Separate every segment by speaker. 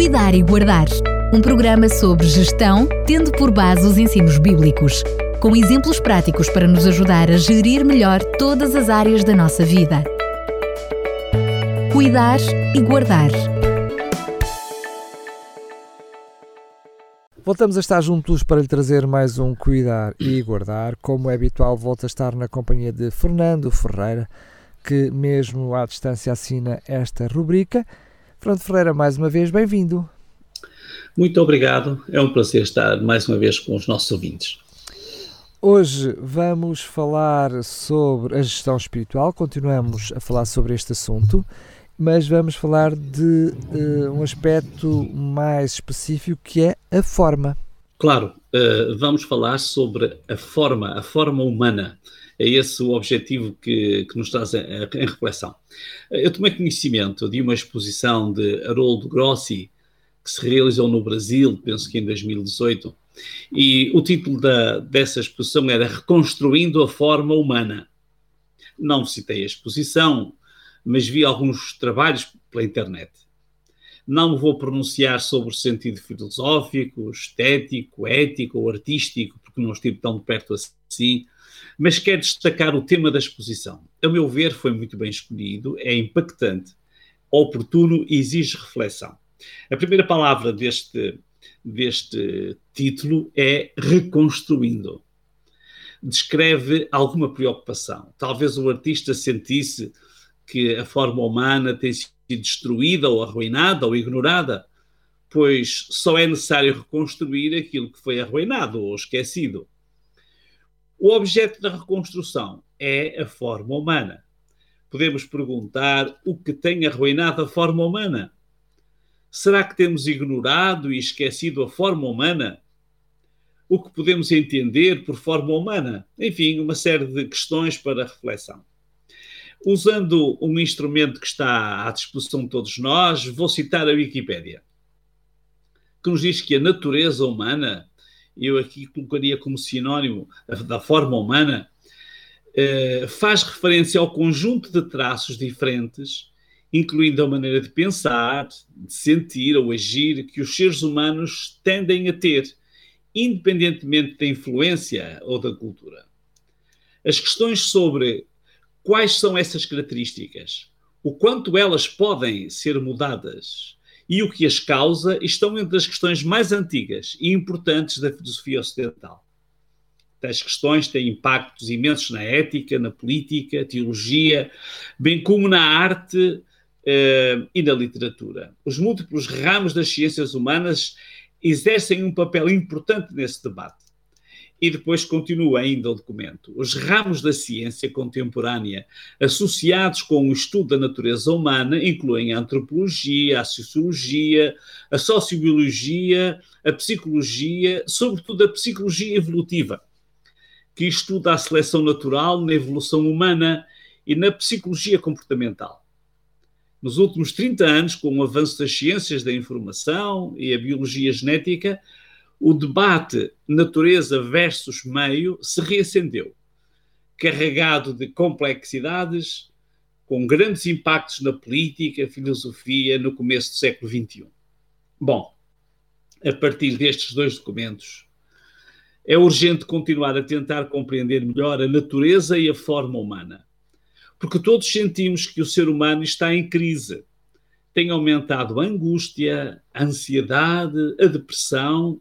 Speaker 1: Cuidar e Guardar. Um programa sobre gestão, tendo por base os ensinos bíblicos, com exemplos práticos para nos ajudar a gerir melhor todas as áreas da nossa vida. Cuidar e Guardar.
Speaker 2: Voltamos a estar juntos para lhe trazer mais um Cuidar e Guardar. Como é habitual, volto a estar na companhia de Fernando Ferreira, que mesmo à distância assina esta rubrica. Fernando Ferreira, mais uma vez, bem-vindo.
Speaker 3: Muito obrigado, é um prazer estar mais uma vez com os nossos ouvintes.
Speaker 2: Hoje vamos falar sobre a gestão espiritual, continuamos a falar sobre este assunto, mas vamos falar de uh, um aspecto mais específico que é a forma.
Speaker 3: Claro, uh, vamos falar sobre a forma, a forma humana. É esse o objetivo que, que nos traz em, reflexão. Eu tomei conhecimento de uma exposição de Haroldo Grossi, que se realizou no Brasil, penso que em 2018, e o título da, dessa exposição era Reconstruindo a Forma Humana. Não citei a exposição, mas vi alguns trabalhos pela internet. Não vou pronunciar sobre o sentido filosófico, estético, ético ou artístico, porque não estive tão perto assim, mas quero destacar o tema da exposição. A meu ver, foi muito bem escolhido, é impactante, oportuno e exige reflexão. A primeira palavra deste, deste título é reconstruindo. Descreve alguma preocupação. Talvez o artista sentisse que a forma humana tem sido destruída ou arruinada ou ignorada, pois só é necessário reconstruir aquilo que foi arruinado ou esquecido. O objeto da reconstrução é a forma humana. Podemos perguntar o que tem arruinado a forma humana? Será que temos ignorado e esquecido a forma humana? O que podemos entender por forma humana? Enfim, uma série de questões para reflexão. Usando um instrumento que está à disposição de todos nós, vou citar a Wikipédia, que nos diz que a natureza humana, eu aqui colocaria como sinónimo da forma humana, eh, faz referência ao conjunto de traços diferentes incluindo a maneira de pensar, de sentir ou agir que os seres humanos tendem a ter, independentemente da influência ou da cultura. As questões sobre quais são essas características, o quanto elas podem ser mudadas e o que as causa estão entre as questões mais antigas e importantes da filosofia ocidental. Tais questões têm impactos imensos na ética, na política, teologia, bem como na arte uh, e na literatura. Os múltiplos ramos das ciências humanas exercem um papel importante nesse debate. E depois continua ainda o documento. Os ramos da ciência contemporânea associados com o estudo da natureza humana incluem a antropologia, a sociologia, a sociobiologia, a psicologia, sobretudo a psicologia evolutiva, que estuda a seleção natural na evolução humana e na psicologia comportamental nos últimos 30 anos, com o avanço das ciências da informação e a biologia genética, o debate natureza versus meio se reacendeu, carregado de complexidades, com grandes impactos na política, filosofia, no começo do século XXI. Bom, a partir destes dois documentos, é urgente continuar a tentar compreender melhor a natureza e a forma humana porque todos sentimos que o ser humano está em crise. Tem aumentado a angústia, a ansiedade, a depressão,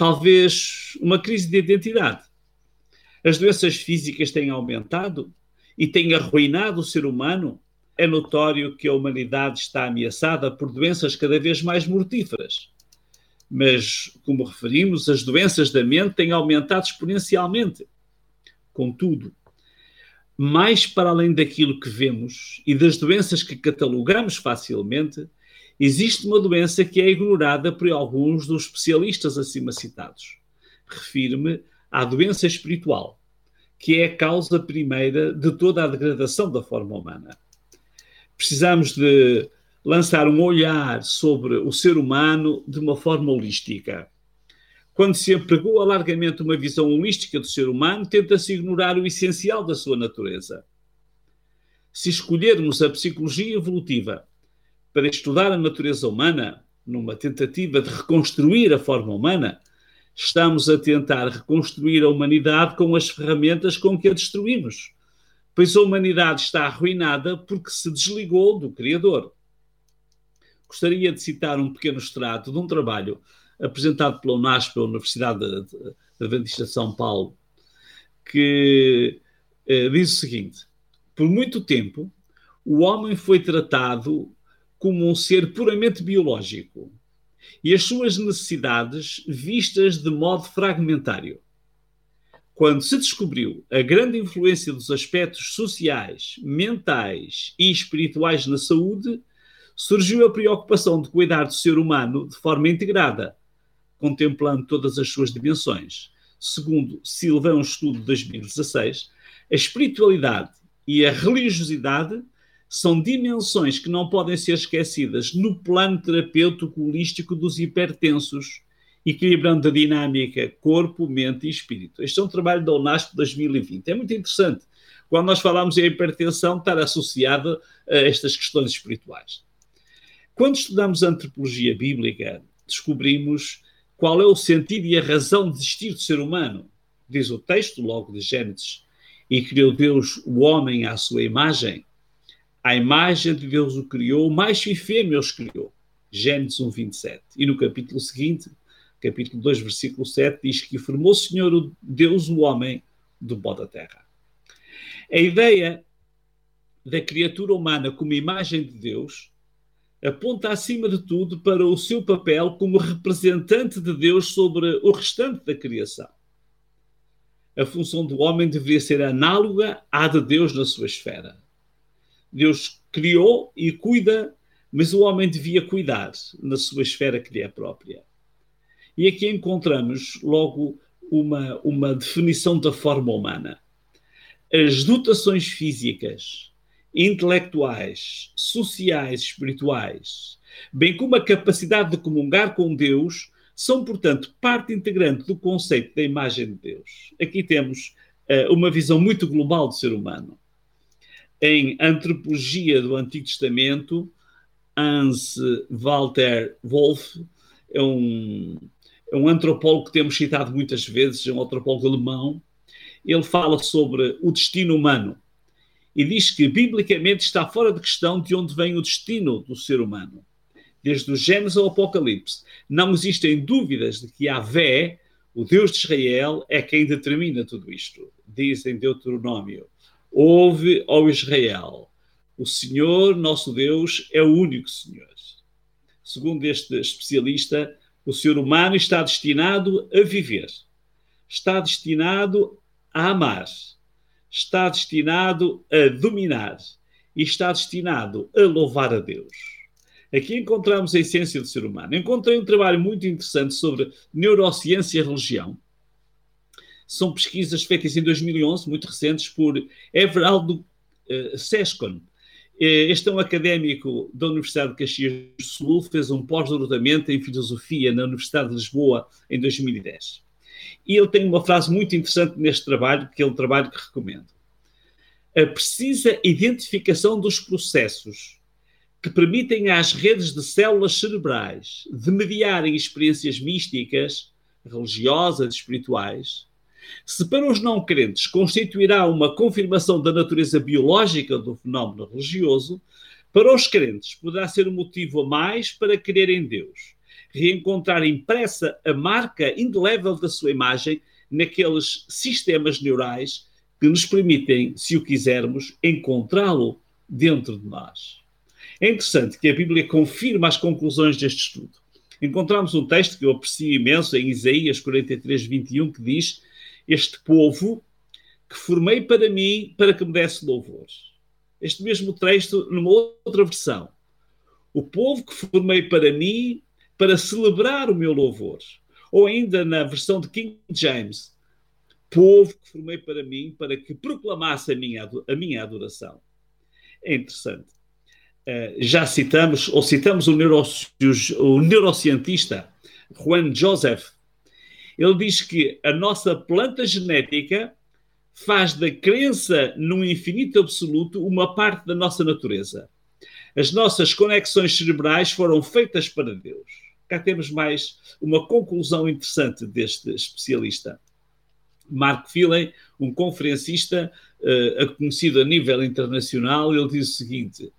Speaker 3: talvez uma crise de identidade. As doenças físicas têm aumentado e têm arruinado o ser humano. É notório que a humanidade está ameaçada por doenças cada vez mais mortíferas. Mas, como referimos, as doenças da mente têm aumentado exponencialmente. Contudo, mais para além daquilo que vemos e das doenças que catalogamos facilmente, existe uma doença que é ignorada por alguns dos especialistas acima citados. Refiro-me à doença espiritual, que é a causa primeira de toda a degradação da forma humana. Precisamos de lançar um olhar sobre o ser humano de uma forma holística quando se empregou largamente uma visão holística do ser humano, tenta-se ignorar o essencial da sua natureza. Se escolhermos a psicologia evolutiva para estudar a natureza humana, numa tentativa de reconstruir a forma humana, estamos a tentar reconstruir a humanidade com as ferramentas com que a destruímos. Pois a humanidade está arruinada porque se desligou do Criador. Gostaria de citar um pequeno extrato de um trabalho apresentado pela UNASP, pela Universidade Adventista de São Paulo, que eh, diz o seguinte: Por muito tempo, o homem foi tratado como um ser puramente biológico e as suas necessidades vistas de modo fragmentário. Quando se descobriu a grande influência dos aspectos sociais, mentais e espirituais na saúde, surgiu a preocupação de cuidar do ser humano de forma integrada, contemplando todas as suas dimensões. Segundo Silva, um estudo de 2016, a espiritualidade e a religiosidade são dimensões que não podem ser esquecidas no plano terapêutico holístico dos hipertensos, equilibrando a dinâmica corpo, mente e espírito. Este é um trabalho da UNASP 2020. É muito interessante. Quando nós falamos em hipertensão, estar associada a estas questões espirituais. Quando estudamos a antropologia bíblica, descobrimos qual é o sentido e a razão de existir do ser humano. Diz o texto, logo de Gênesis, e criou Deus o homem à sua imagem, a imagem de Deus o criou, macho e fêmea os criou. Gênesis 1, 27. E no capítulo seguinte, capítulo 2, versículo 7, diz que formou o Senhor Deus o homem do pó da terra. A ideia da criatura humana como imagem de Deus aponta acima de tudo para o seu papel como representante de Deus sobre o restante da criação. A função do homem deveria ser análoga à de Deus na sua esfera. Deus criou e cuida, mas o homem devia cuidar na sua esfera que lhe é própria. E aqui encontramos logo uma, uma definição da forma humana. As dotações físicas, intelectuais, sociais, espirituais, bem como a capacidade de comungar com Deus, são, portanto, parte integrante do conceito da imagem de Deus. Aqui temos uh, uma visão muito global do ser humano em Antropologia do Antigo Testamento, Hans Walter Wolff é um, é um antropólogo que temos citado muitas vezes, é um antropólogo alemão. Ele fala sobre o destino humano e diz que, biblicamente, está fora de questão de onde vem o destino do ser humano. Desde o Gênesis ao Apocalipse, não existem dúvidas de que Yahvé, o Deus de Israel, é quem determina tudo isto. Diz em Deuteronômio Ouve, ó Israel, o Senhor, nosso Deus, é o único Senhor. Segundo este especialista, o ser humano está destinado a viver, está destinado a amar, está destinado a dominar e está destinado a louvar a Deus. Aqui encontramos a essência do ser humano. Encontrei um trabalho muito interessante sobre neurociência e religião são pesquisas feitas em 2011, muito recentes, por Everaldo uh, Sescon. Eh, este é um académico da Universidade de Caxias do Sul, fez um pós-doutoramento em Filosofia na Universidade de Lisboa em 2010. E ele tem uma frase muito interessante neste trabalho, que é um trabalho que recomendo. A precisa identificação dos processos que permitem às redes de células cerebrais de mediarem experiências místicas, religiosas, espirituais, se para os não crentes constituirá uma confirmação da natureza biológica do fenómeno religioso, para os crentes poderá ser um motivo a mais para crer em Deus, reencontrar impressa a marca indelével da sua imagem naqueles sistemas neurais que nos permitem, se o quisermos, encontrá-lo dentro de nós. É interessante que a Bíblia confirma as conclusões deste estudo. Encontramos um texto que eu aprecio imenso em Isaías 43, 21, que diz este povo que formei para mim para que me desse louvores. Este mesmo texto, numa outra versão. O povo que formei para mim para celebrar o meu louvor. Ou ainda na versão de King James, povo que formei para mim para que proclamasse a minha, a minha adoração. É interessante. Uh, já citamos, ou citamos o neurocientista Juan Joseph ele diz que a nossa planta genética faz da crença num infinito absoluto uma parte da nossa natureza. As nossas conexões cerebrais foram feitas para Deus. cá temos mais uma conclusão interessante deste especialista. Mark Phelan, um conferencista uh, conhecido a nível internacional, ele diz o seguinte: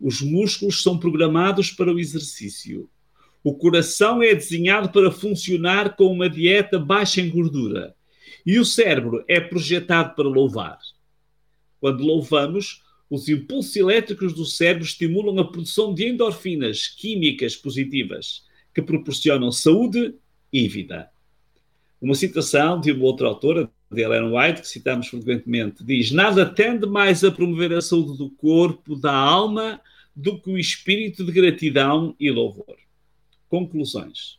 Speaker 3: os músculos são programados para o exercício. O coração é desenhado para funcionar com uma dieta baixa em gordura. E o cérebro é projetado para louvar. Quando louvamos, os impulsos elétricos do cérebro estimulam a produção de endorfinas químicas positivas que proporcionam saúde e vida. Uma citação de uma outra autora, de Ellen White, que citamos frequentemente, diz: Nada tende mais a promover a saúde do corpo, da alma, do que o espírito de gratidão e louvor. Conclusões.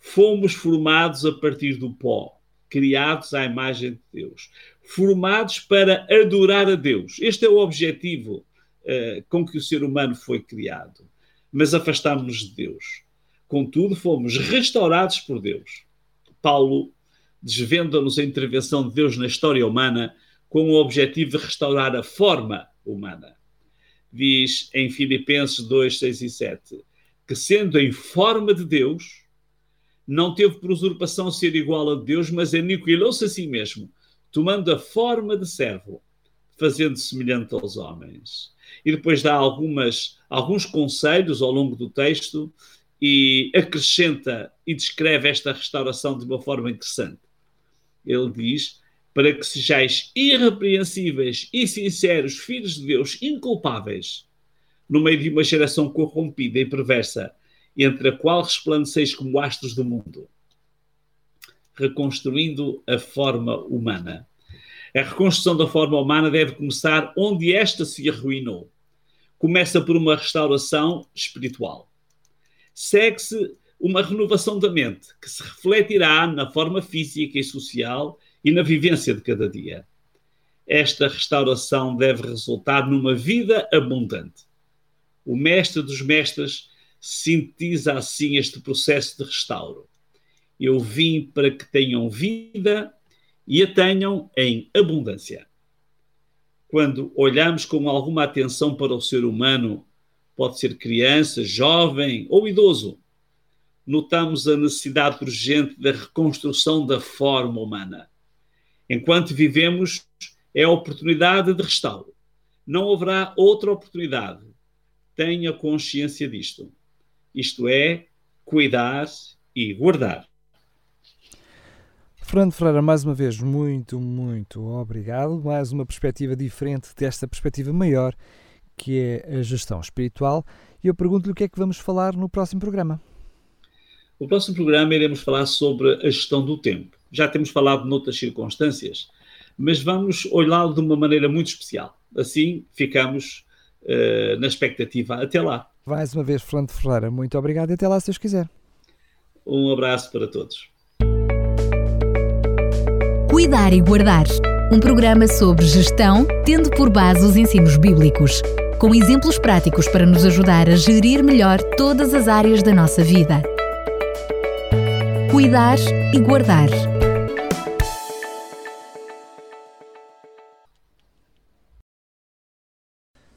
Speaker 3: Fomos formados a partir do pó, criados à imagem de Deus, formados para adorar a Deus. Este é o objetivo uh, com que o ser humano foi criado. Mas afastámos-nos de Deus. Contudo, fomos restaurados por Deus. Paulo desvenda-nos a intervenção de Deus na história humana com o objetivo de restaurar a forma humana. Diz em Filipenses 2, 6 e 7 que, sendo em forma de Deus, não teve por usurpação ser igual a Deus, mas aniquilou-se a si mesmo, tomando a forma de servo, fazendo semelhante aos homens. E depois dá algumas, alguns conselhos ao longo do texto e acrescenta e descreve esta restauração de uma forma interessante ele diz, para que sejais irrepreensíveis e sinceros, filhos de Deus, inculpáveis, no meio de uma geração corrompida e perversa, entre a qual resplandeceis como astros do mundo, reconstruindo a forma humana. A reconstrução da forma humana deve começar onde esta se arruinou. Começa por uma restauração espiritual. Segue-se uma renovação da mente que se refletirá na forma física e social e na vivência de cada dia. Esta restauração deve resultar numa vida abundante. O Mestre dos Mestres sintetiza assim este processo de restauro. Eu vim para que tenham vida e a tenham em abundância. Quando olhamos com alguma atenção para o ser humano, pode ser criança, jovem ou idoso, notamos a necessidade urgente da reconstrução da forma humana. Enquanto vivemos, é a oportunidade de restauro. Não haverá outra oportunidade. Tenha consciência disto. Isto é, cuidar e guardar.
Speaker 2: Fernando Ferreira, mais uma vez, muito, muito obrigado. Mais uma perspectiva diferente desta perspectiva maior, que é a gestão espiritual. E eu pergunto-lhe o que é que vamos falar no próximo programa.
Speaker 3: No próximo programa iremos falar sobre a gestão do tempo. Já temos falado noutras circunstâncias, mas vamos olhá-lo de uma maneira muito especial. Assim ficamos uh, na expectativa. Até lá.
Speaker 2: Mais uma vez, Fernando Ferreira, muito obrigado e até lá, se Deus quiser.
Speaker 3: Um abraço para todos.
Speaker 1: Cuidar e Guardar um programa sobre gestão, tendo por base os ensinos bíblicos, com exemplos práticos para nos ajudar a gerir melhor todas as áreas da nossa vida cuidar e guardar.